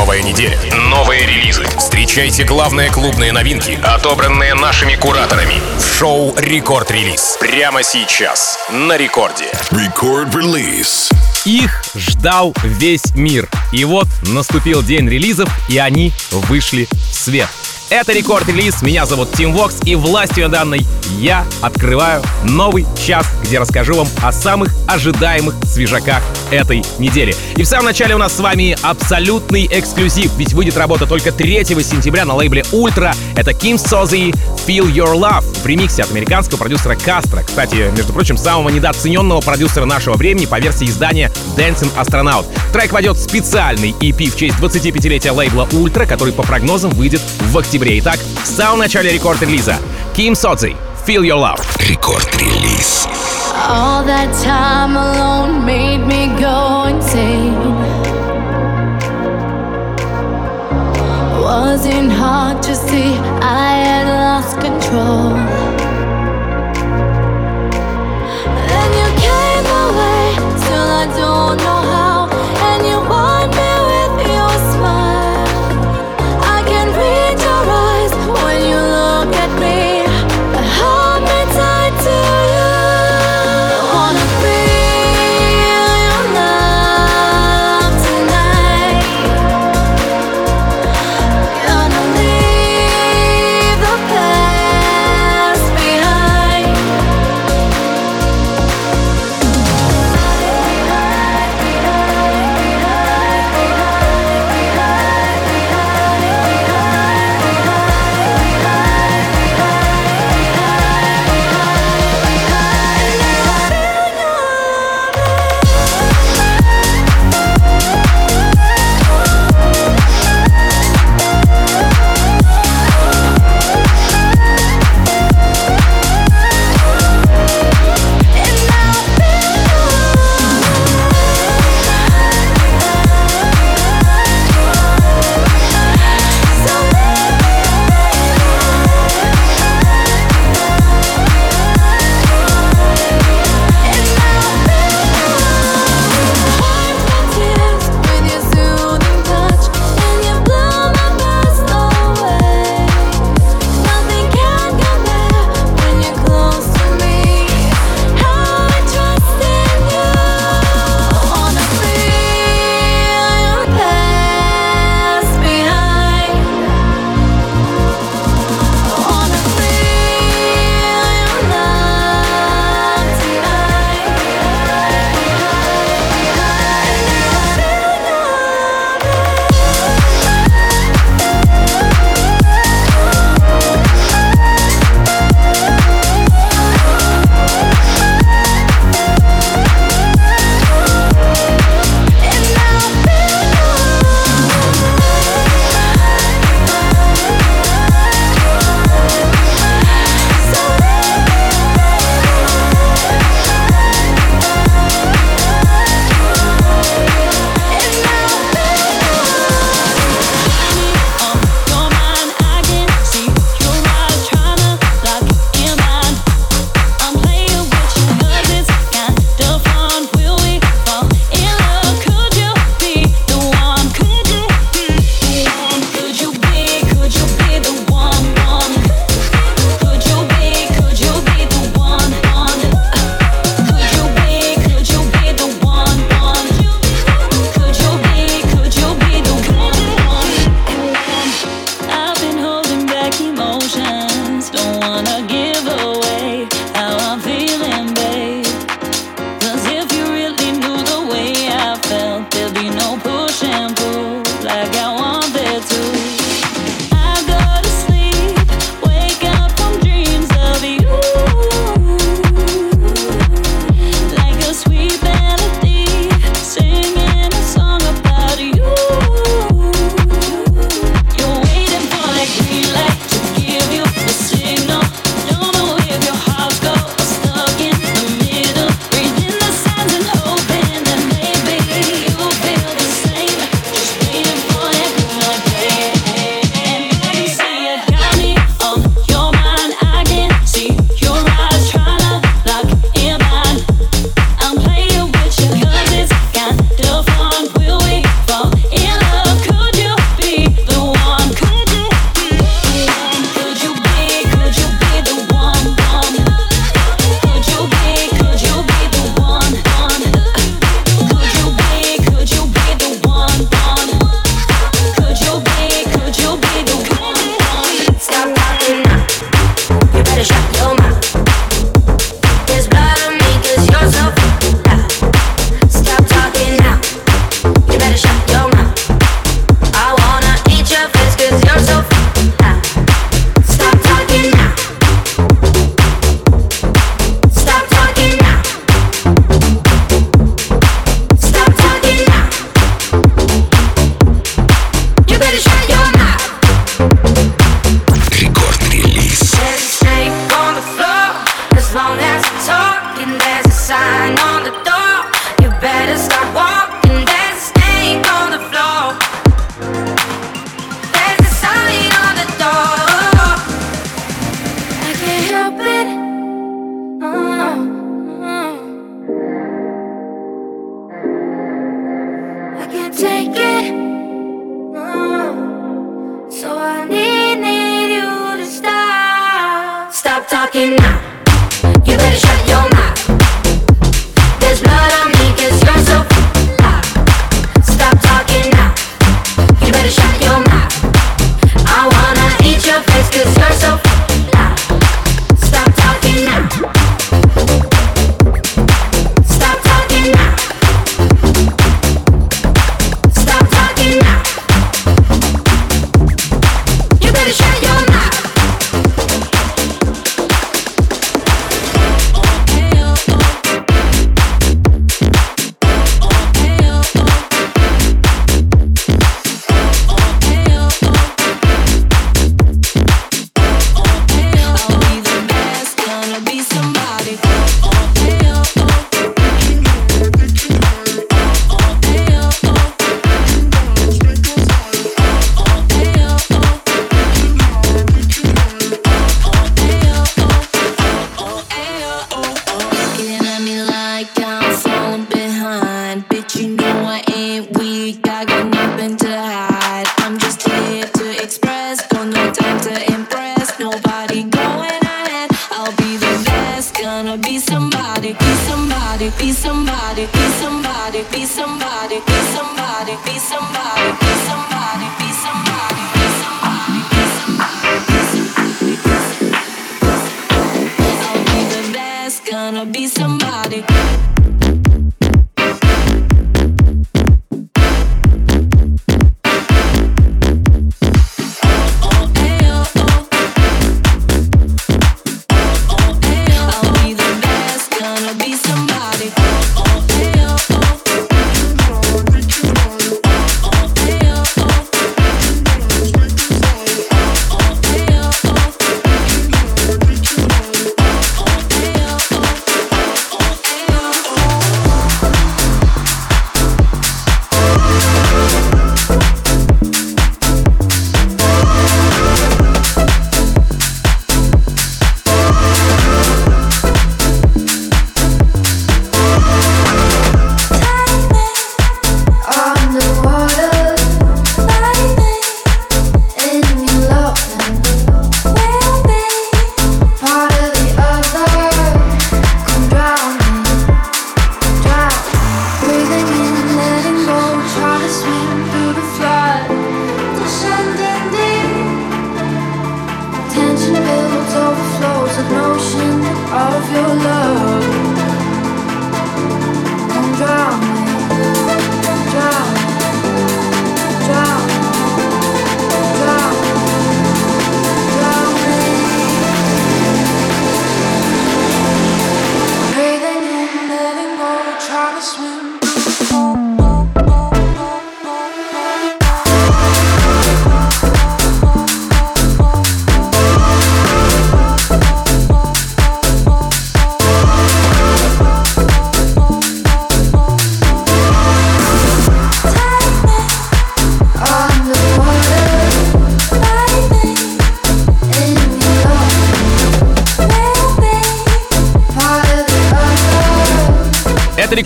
Новая неделя. Новые релизы. Встречайте главные клубные новинки, отобранные нашими кураторами. В шоу «Рекорд Релиз». Прямо сейчас. На рекорде. Record Release. Их ждал весь мир. И вот наступил день релизов, и они вышли в свет. Это рекорд-релиз, меня зовут Тим Вокс, и властью данной я открываю новый час, где расскажу вам о самых ожидаемых свежаках этой недели. И в самом начале у нас с вами абсолютный эксклюзив, ведь выйдет работа только 3 сентября на лейбле Ультра. Это Kim Sozzi Feel Your Love в ремиксе от американского продюсера Kastra. Кстати, между прочим, самого недооцененного продюсера нашего времени по версии издания Dancing Astronaut. Трек войдет в специальный EP в честь 25-летия лейбла Ультра, который по прогнозам выйдет в октябре. Итак, в самом начале Record Release а Kim Sozzi Feel Your Love. Рекорд-релиз. All that time alone made me go insane. Wasn't hard to see, I had lost control. I don't know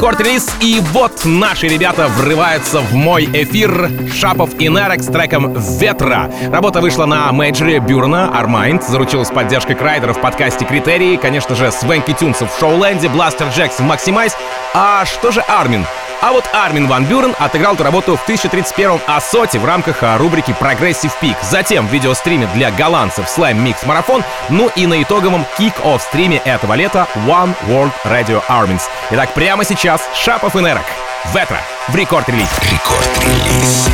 Record Release. И вот наши ребята врываются в мой эфир. Shapov и Nerek с треком «Ветра». Работа вышла на мейджоре Бюрна, Armind, заручилась поддержкой Kryder а в подкасте «Kryteria», конечно же, Swanky Tunes ов в Showland е, Blasterjaxx в Maxximize. А что же Армин? А вот Армин Ван Бюрен отыграл эту работу в 1031-м ASOT е в рамках а, рубрики Progressive Peak. Затем в видеостриме для голландцев Slam Mix Marathon, ну и на итоговом kick-off стриме этого лета One World Radio Armins. Итак, прямо сейчас Шапов и Нерок. Ветра в рекорд-релиз. Рекорд-релиз.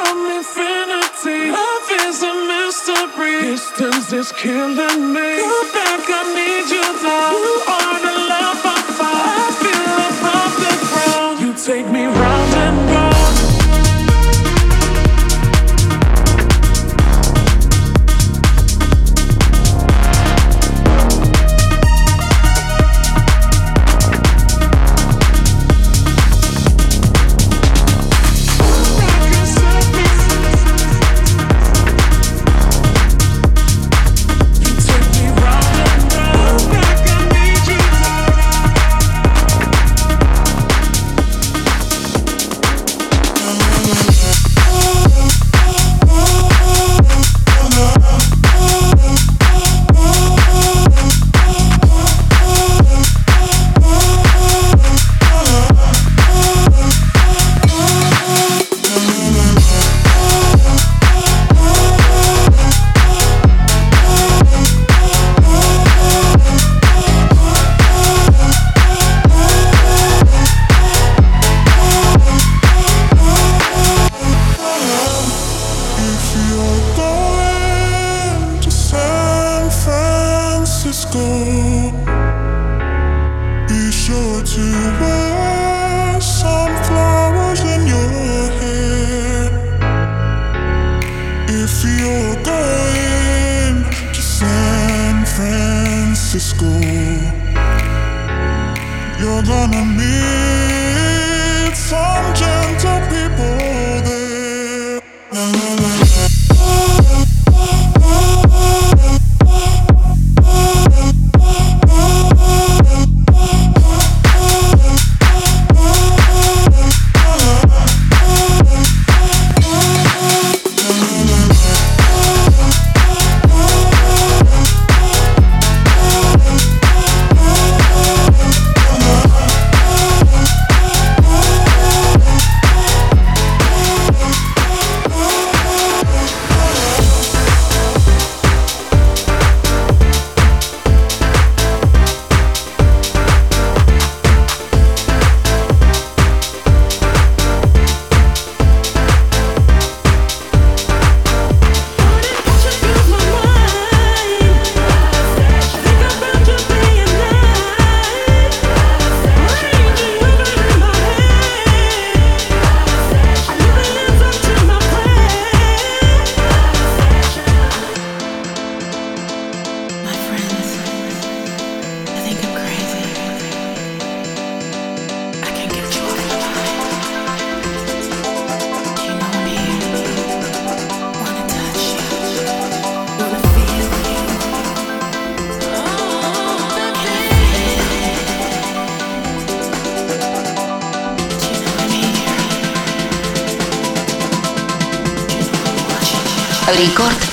from infinity. Love is a mystery. Distance is killing me.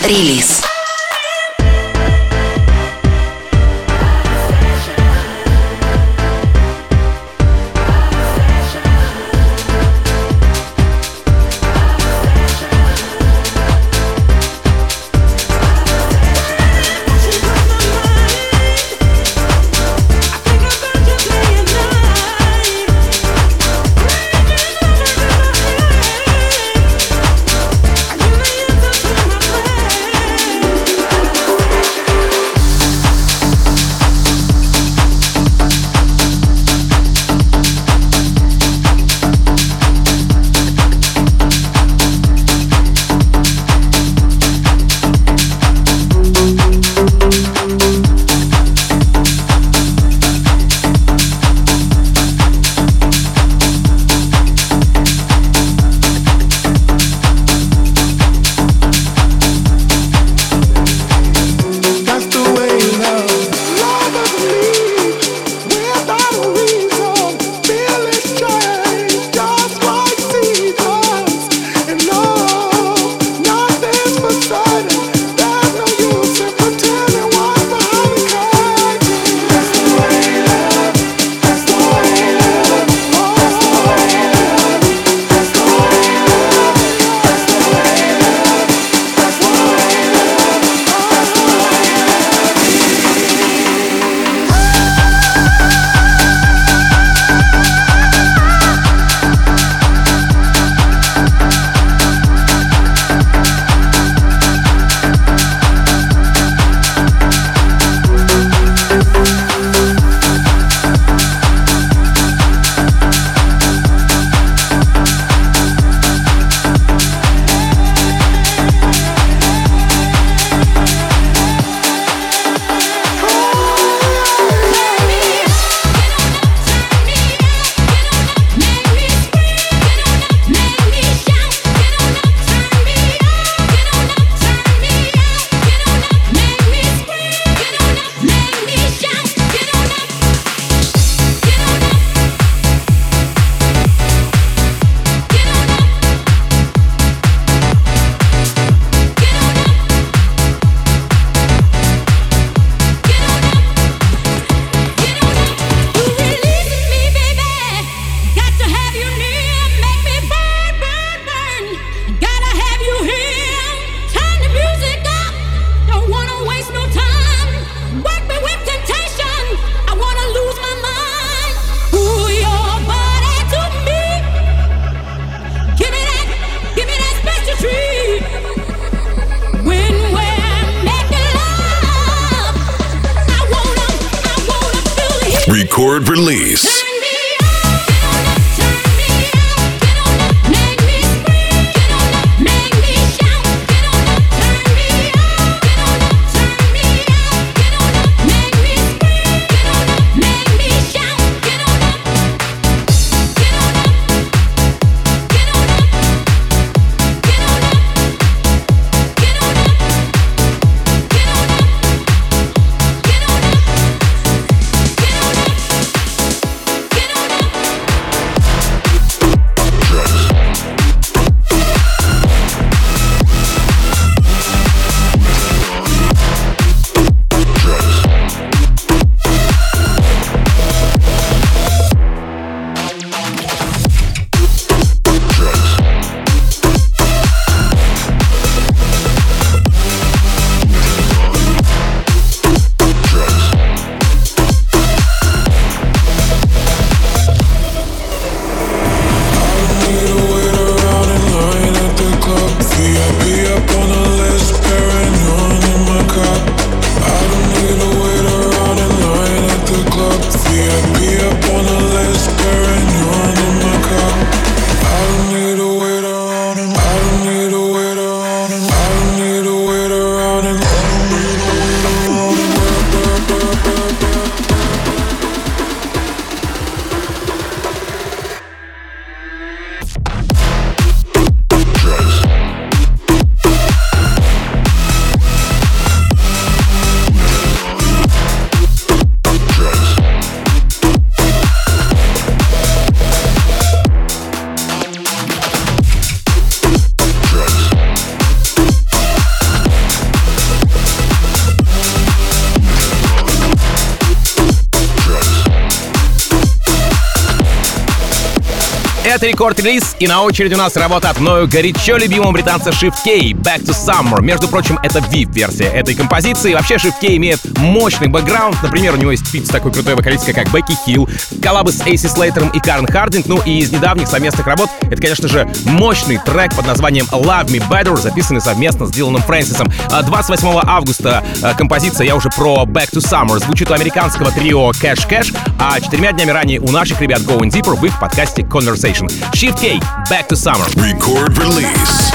Рекорд-релиз. Record Release, и на очереди у нас работа от мною горячо любимого британца Shift K3Y «Back to Summer». Между прочим, это VIP-версия этой композиции. Вообще, Shift K3Y имеет мощный бэкграунд. Например, у него есть фит с такой крутой вокалисткой, как Бекки Хилл, коллабы с Эйси Слейтером и Карен Хардинг. Ну и из недавних совместных работ это, конечно же, мощный трек под названием «Love Me Better», записанный совместно с Диланом Фрэнсисом. А, 28 августа а, композиция, я уже про «Back to Summer», звучит у американского трио Cash Cash, а четырьмя днями ранее у наших ребят Going Deeper в их подкасте Conversation. Shift K3Y, Back to Summer. Record release.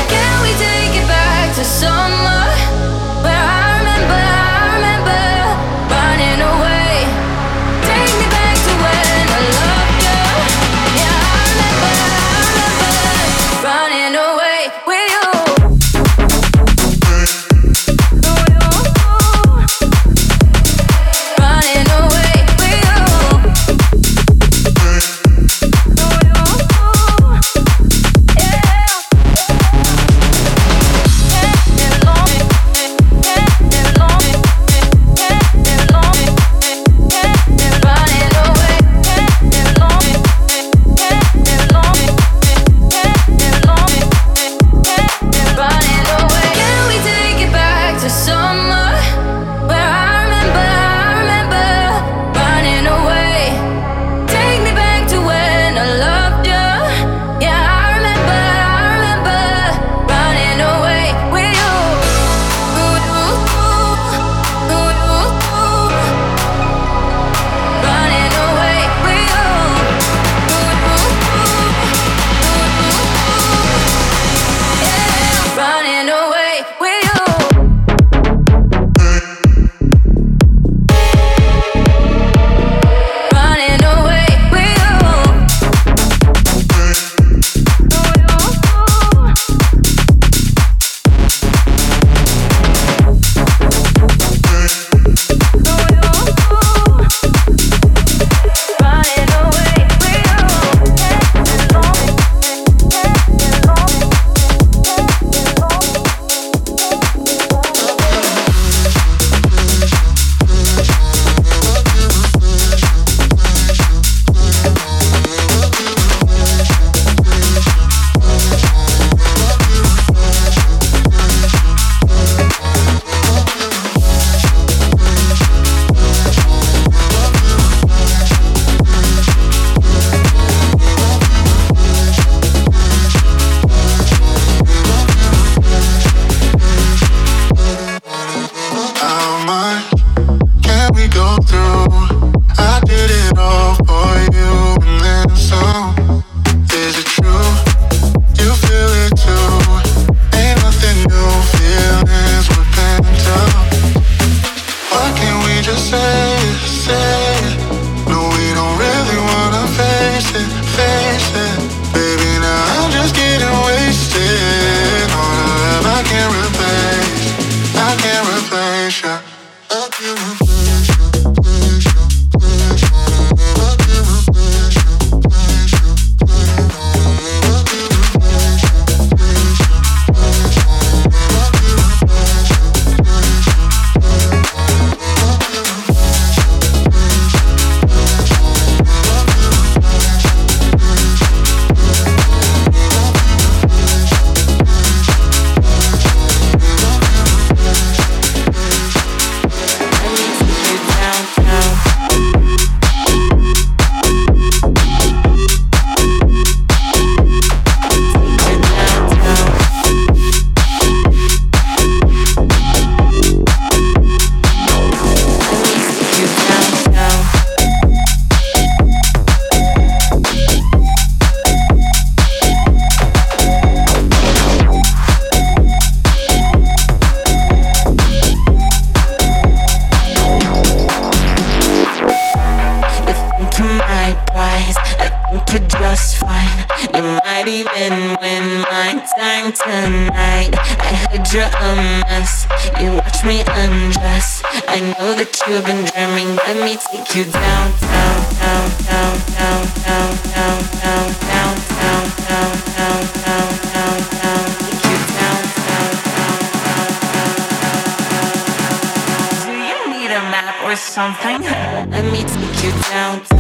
something. Let me take you down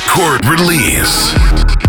record release.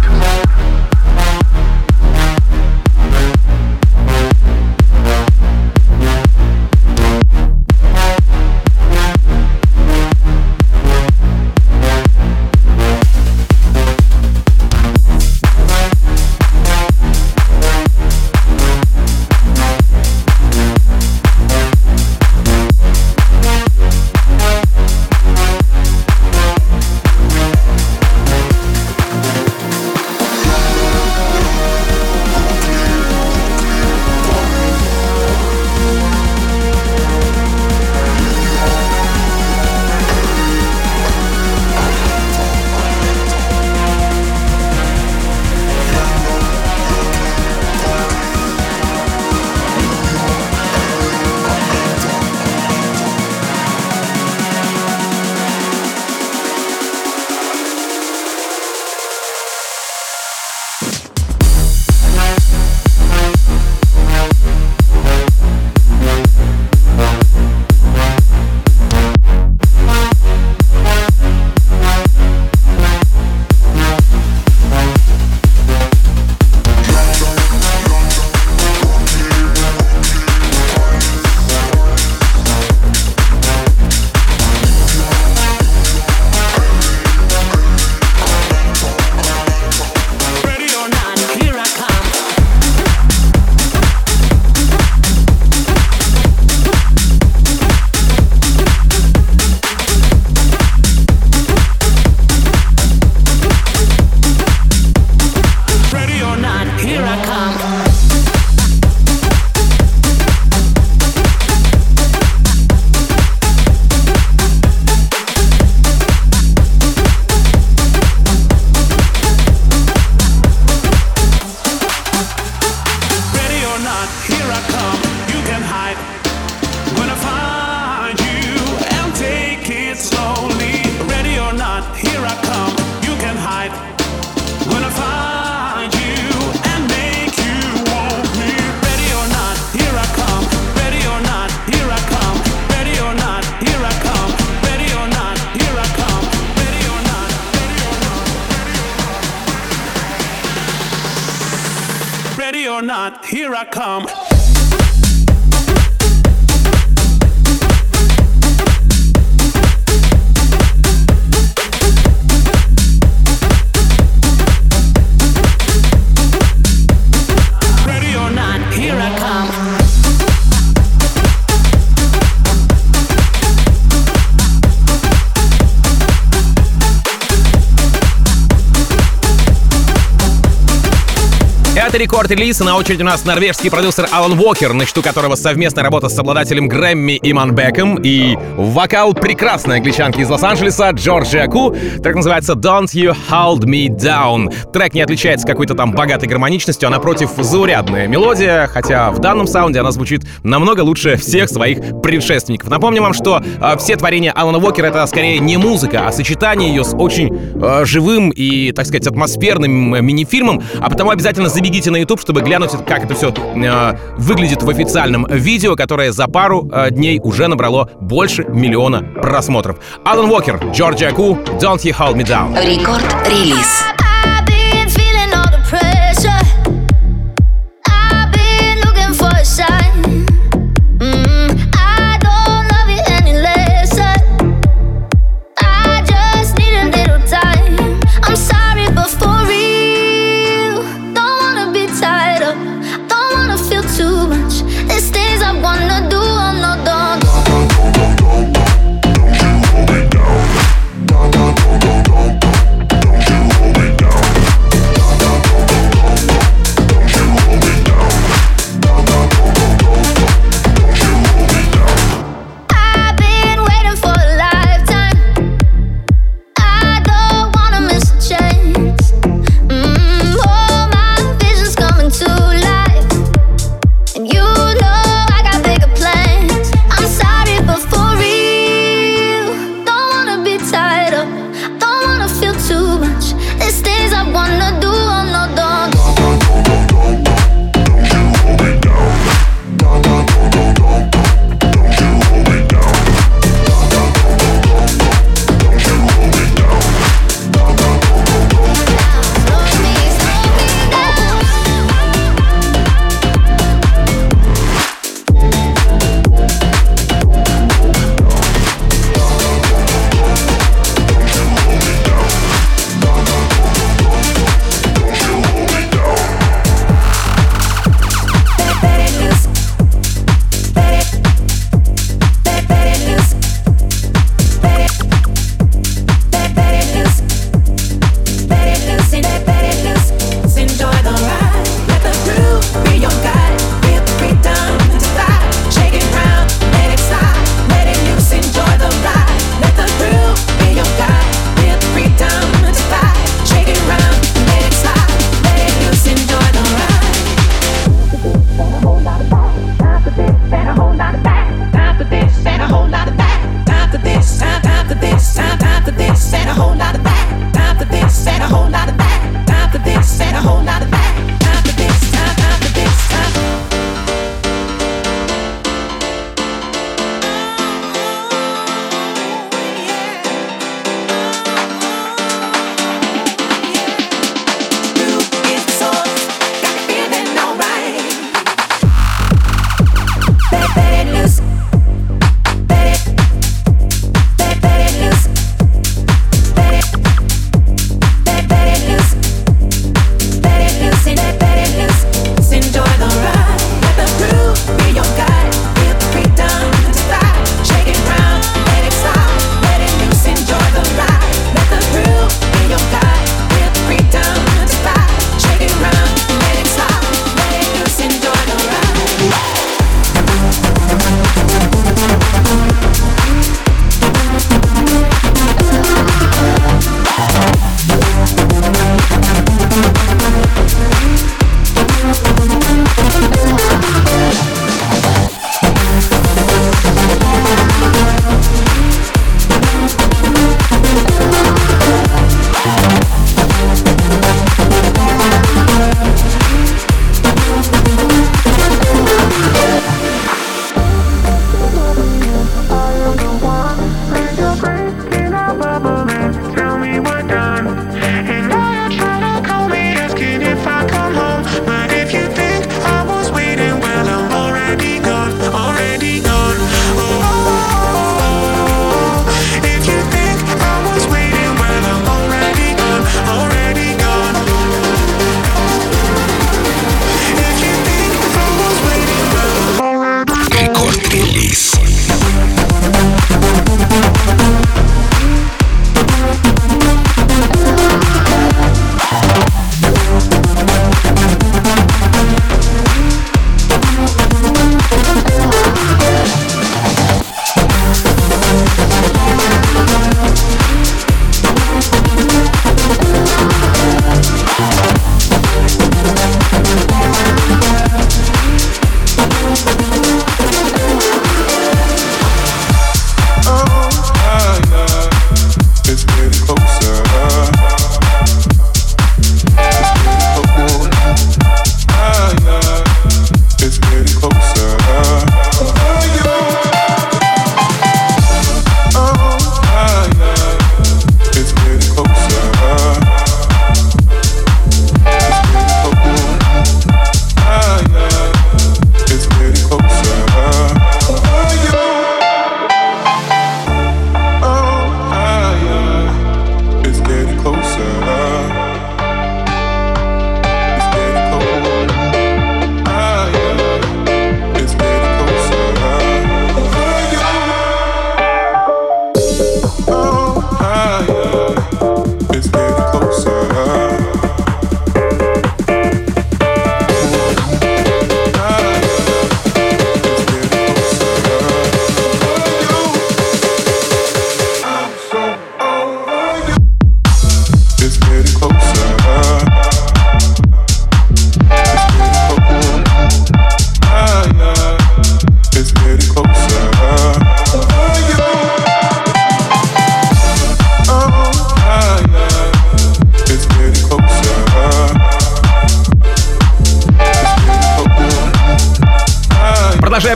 Record Release, на очереди у нас норвежский продюсер Алан Уокер, на счету которого совместная работа с обладателем Грэмми Иманбеком и вокал прекрасной англичанки из Лос-Анджелеса Джорджия Ку. Трек называется Don't You Hold Me Down. Трек не отличается какой-то там богатой гармоничностью, а напротив заурядная мелодия, хотя в данном саунде она звучит намного лучше всех своих предшественников. Напомню вам, что э, все творения Алана Уокера это скорее не музыка, а сочетание ее с очень э, живым и, так сказать, атмосферным мини-фильмом, а потому обязательно забегите на YouTube, чтобы глянуть, как это все э, выглядит в официальном видео, которое за пару э, дней уже набрало больше миллиона просмотров. Алан Уокер, Джорджия Ку, Don't You Hold Me Down. Рекорд-релиз.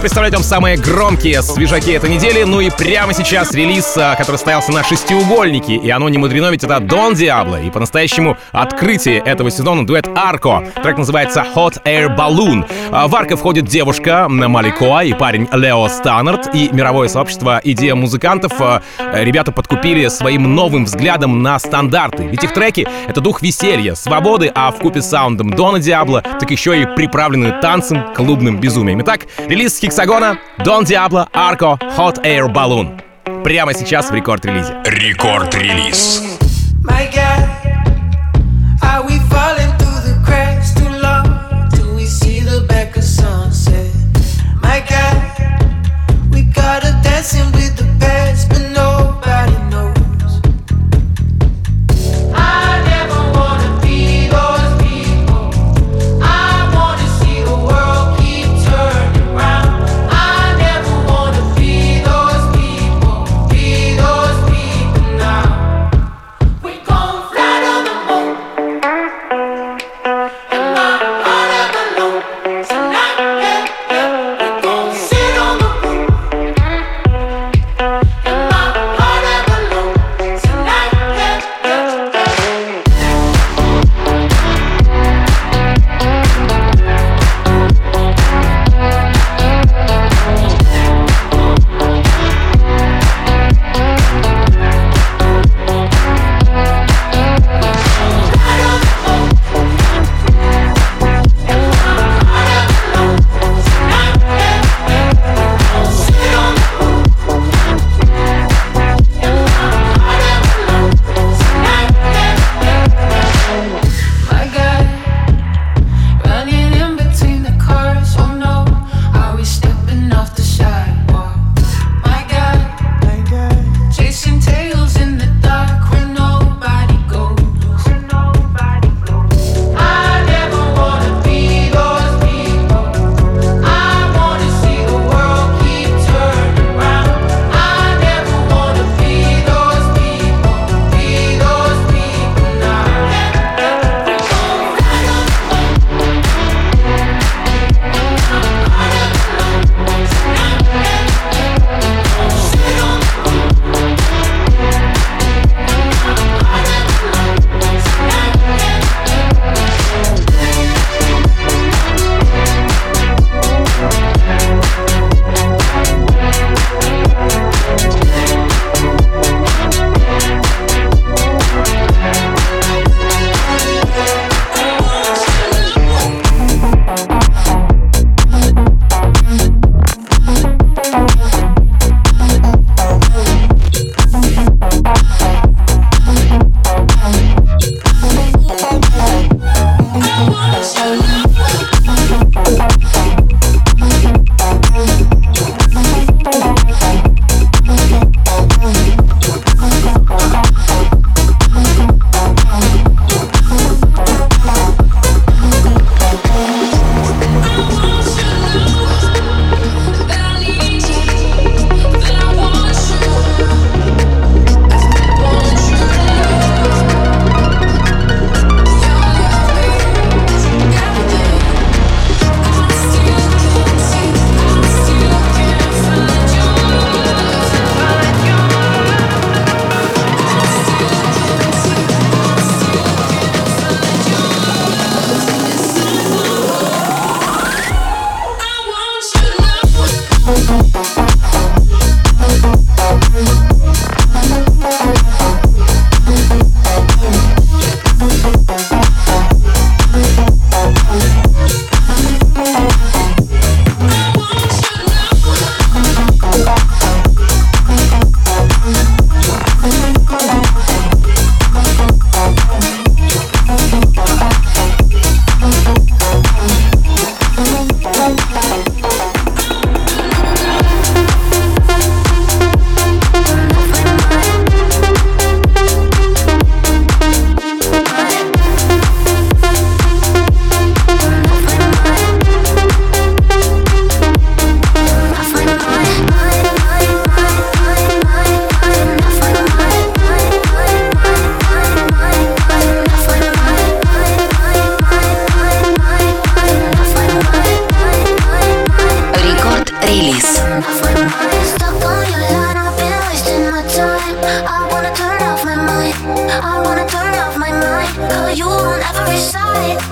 Представлять вам самые громкие свежаки этой недели. Ну и прямо сейчас релиз, а, который стоялся на шестиугольнике. И оно не мудрено, ведь это Дон Диабло. И по-настоящему открытие этого сезона дуэт Арко. Трек называется Hot Air Balloon. А, в Арко входит девушка Маликоа и парень Лео Станнард. И мировое сообщество идея музыкантов а, ребята подкупили своим новым взглядом на стандарты. Ведь их треки — это дух веселья, свободы, а в купе саундом Дона Диабло, так еще и приправлены танцем, клубным безумием. Итак, релиз Хексагона, Дон Диабло, Арко, Hot Air Balloon. Прямо сейчас в рекорд-релизе. Рекорд-релиз. My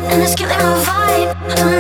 and it's killing my vibe.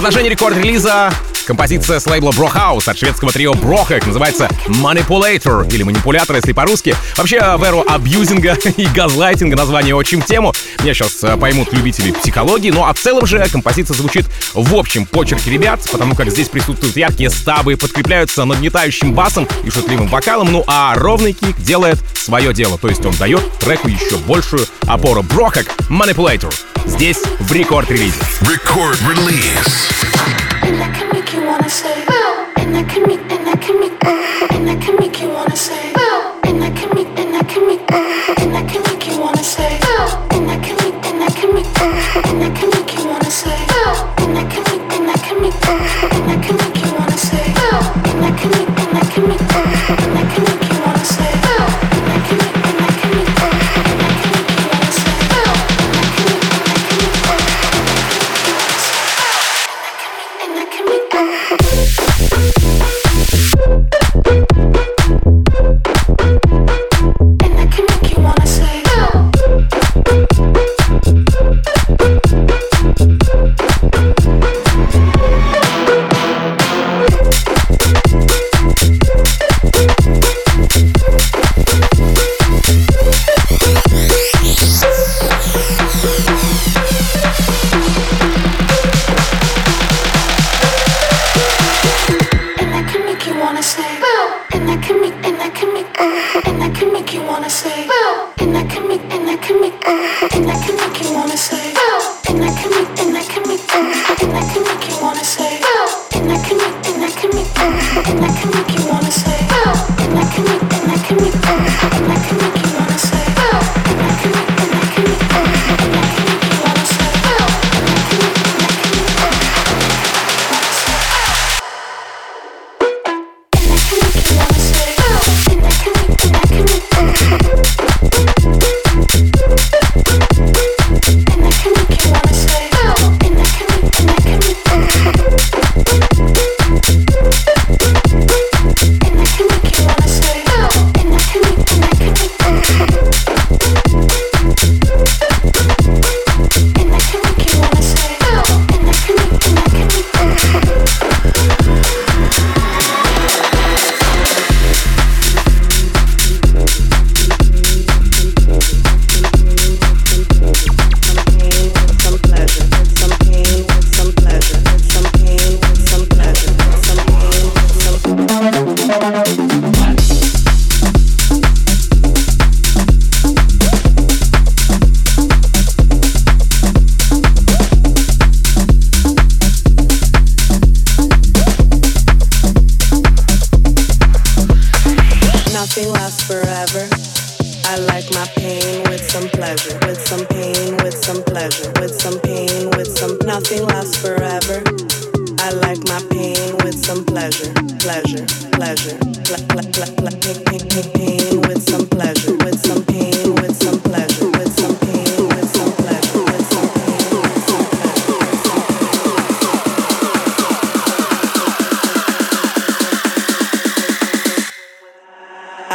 Продолжение рекорд-релиза Композиция с лейбла Brohouse от шведского трио Брохек называется Manipulator или манипулятор, если по-русски. Вообще, в эру абьюзинга и газлайтинга название очень в тему. Меня сейчас э, поймут любители психологии, ну а в целом же композиция звучит в общем почерке ребят, потому как здесь присутствуют яркие стабы, подкрепляются нагнетающим басом и шутливым вокалом, ну а ровный кик делает свое дело, то есть он дает треку еще большую опору. Брохек Manipulator здесь в рекорд-релизе. Рекорд-релиз. Wanna say, and I can make, and I can make, and I can make you wanna say, and I can make, and I can make, and I can make you wanna say, and I can make, and I can make, and I can make you wanna say, and I can make, and I can make, and I can make you wanna say, and I can make, and I can make, and I can make you wanna.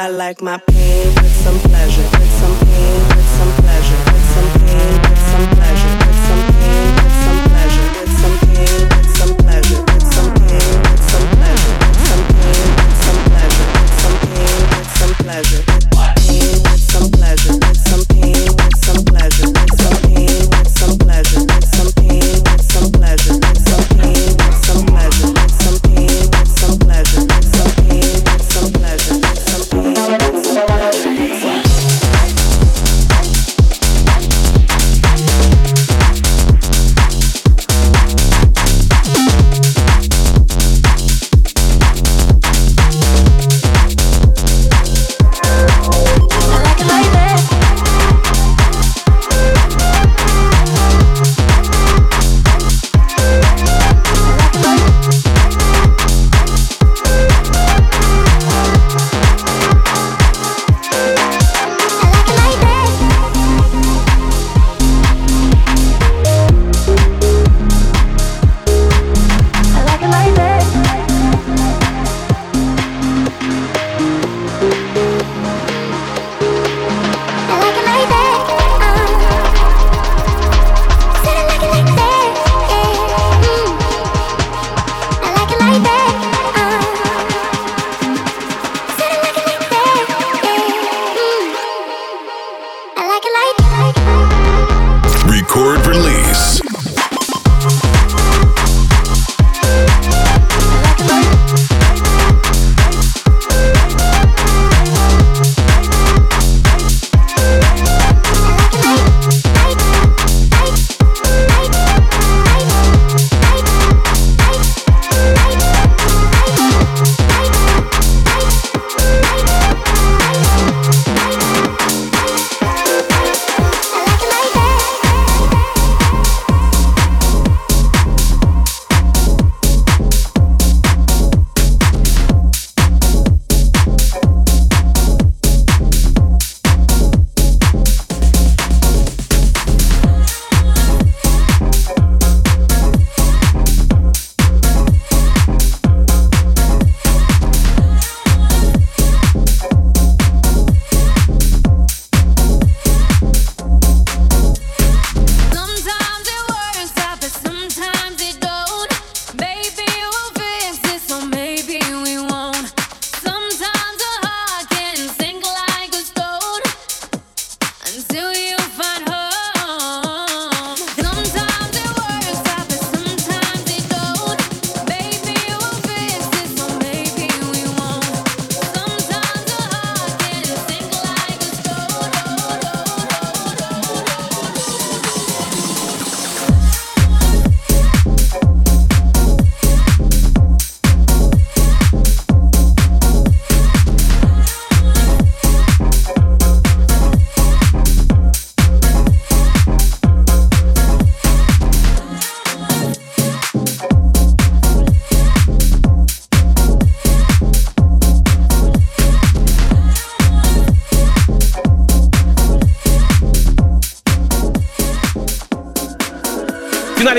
I like my pain with some pleasure, with some pain, with some pleasure, with some pain, with some pleasure, with some pain, with some pleasure, with some pain, with some pleasure, with some pain, with some pleasure, some pain, with some pleasure, some pain, with some pleasure.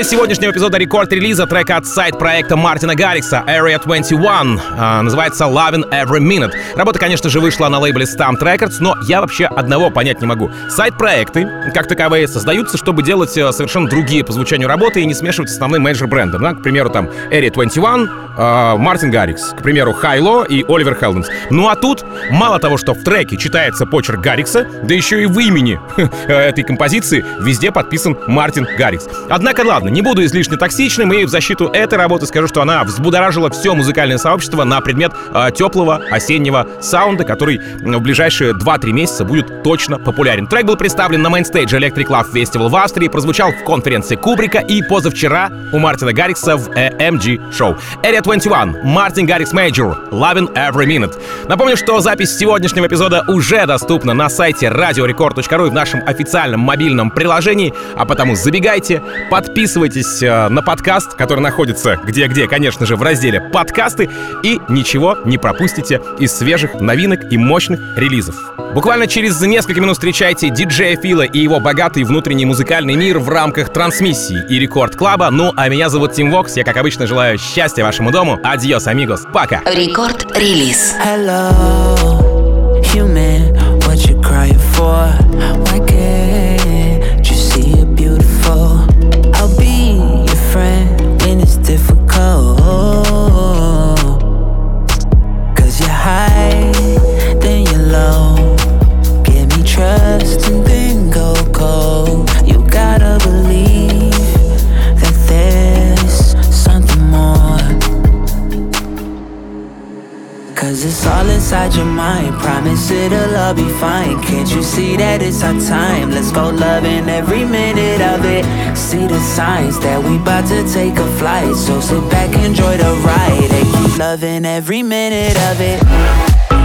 Сегодняшнего эпизода рекорд-релиза трека от сайт-проекта Мартина Гаррикса Area 21. Э, называется Loving Every Minute. Работа, конечно же, вышла на лейбле Stamp Records, но я вообще одного понять не могу. Сайт-проекты, как таковые, создаются, чтобы делать э, совершенно другие по звучанию работы и не смешивать с основным менеджер брендом. Да? К примеру, там Area 21, э, Мартин Гаррикс, к примеру, Хайло и Оливер Хелденс. Ну а тут мало того, что в треке читается почерк Гаррикса, да еще и в имени этой композиции везде подписан Мартин Гаррикс. Однако, ладно, не буду излишне токсичным и в защиту этой работы скажу, что она взбудоражила все музыкальное сообщество на предмет э, теплого осеннего саунда, который в ближайшие 2-3 месяца будет точно популярен. Трек был представлен на мейнстейдже Electric Love Festival в Австрии, прозвучал в конференции Кубрика и позавчера у Мартина Гаррикса в AMG Show. Area 21, Мартин Гаррикс Major, Loving Every Minute. Напомню, что запись сегодняшнего эпизода уже доступна на сайте radiorecord.ru и в нашем официальном мобильном приложении, а потому забегайте, подписывайтесь э, на подкаст, который находится где-где, конечно же, в разделе «Подкасты», и ничего не пропустите из свежих новинок и мощных релизов. Буквально через несколько минут встречайте диджея Фила и его богатый внутренний музыкальный мир в рамках трансмиссии и рекорд клаба. Ну, а меня зовут Тим Вокс. Я, как обычно, желаю счастья вашему дому. Adiós, amigos. Пока. Record Release. Hello, human, what you crying for? Inside your mind. Promise it'll all be fine. Can't you see that it's our time? Let's go loving every minute of it. See the signs that we about to take a flight. So sit back, enjoy the ride. And keep loving every minute of it.